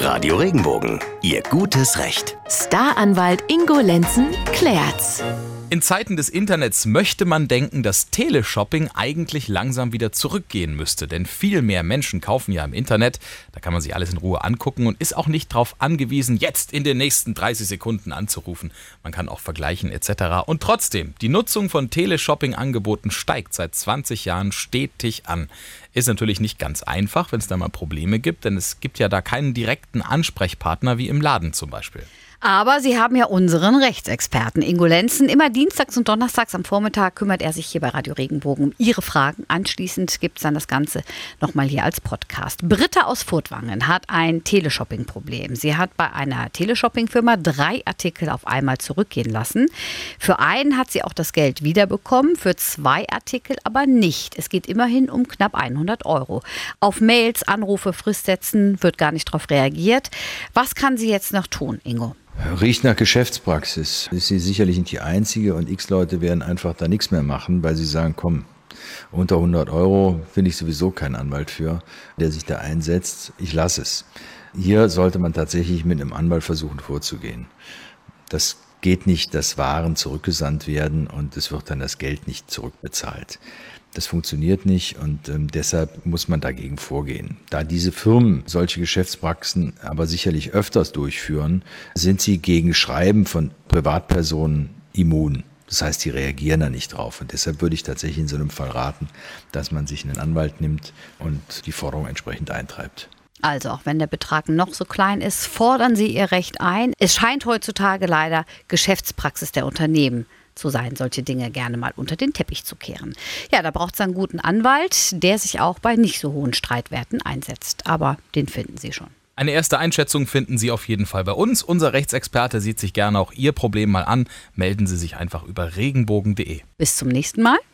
Radio Regenbogen, Ihr gutes Recht. Staranwalt Ingo Lenzen klärt's. In Zeiten des Internets möchte man denken, dass Teleshopping eigentlich langsam wieder zurückgehen müsste, denn viel mehr Menschen kaufen ja im Internet, da kann man sich alles in Ruhe angucken und ist auch nicht darauf angewiesen, jetzt in den nächsten 30 Sekunden anzurufen. Man kann auch vergleichen etc. Und trotzdem, die Nutzung von Teleshopping-Angeboten steigt seit 20 Jahren stetig an. Ist natürlich nicht ganz einfach, wenn es da mal Probleme gibt, denn es gibt ja da keinen direkten Ansprechpartner wie im Laden zum Beispiel. Aber Sie haben ja unseren Rechtsexperten Ingo Lenzen. Immer dienstags und donnerstags am Vormittag kümmert er sich hier bei Radio Regenbogen um Ihre Fragen. Anschließend gibt es dann das Ganze nochmal hier als Podcast. Britta aus Furtwangen hat ein Teleshopping-Problem. Sie hat bei einer Teleshopping-Firma drei Artikel auf einmal zurückgehen lassen. Für einen hat sie auch das Geld wiederbekommen, für zwei Artikel aber nicht. Es geht immerhin um knapp 100 Euro. Auf Mails, Anrufe, Fristsätzen wird gar nicht darauf reagiert. Was kann sie jetzt noch tun, Ingo? Riecht nach Geschäftspraxis. Ist sie sicherlich nicht die einzige und x Leute werden einfach da nichts mehr machen, weil sie sagen, komm, unter 100 Euro finde ich sowieso keinen Anwalt für, der sich da einsetzt. Ich lasse es. Hier sollte man tatsächlich mit einem Anwalt versuchen vorzugehen. Das geht nicht, dass Waren zurückgesandt werden und es wird dann das Geld nicht zurückbezahlt. Das funktioniert nicht und ähm, deshalb muss man dagegen vorgehen. Da diese Firmen solche Geschäftspraxen aber sicherlich öfters durchführen, sind sie gegen Schreiben von Privatpersonen immun. Das heißt, die reagieren da nicht drauf. Und deshalb würde ich tatsächlich in so einem Fall raten, dass man sich einen Anwalt nimmt und die Forderung entsprechend eintreibt. Also auch wenn der Betrag noch so klein ist, fordern Sie Ihr Recht ein. Es scheint heutzutage leider Geschäftspraxis der Unternehmen zu sein, solche Dinge gerne mal unter den Teppich zu kehren. Ja, da braucht es einen guten Anwalt, der sich auch bei nicht so hohen Streitwerten einsetzt. Aber den finden Sie schon. Eine erste Einschätzung finden Sie auf jeden Fall bei uns. Unser Rechtsexperte sieht sich gerne auch Ihr Problem mal an. Melden Sie sich einfach über regenbogen.de. Bis zum nächsten Mal.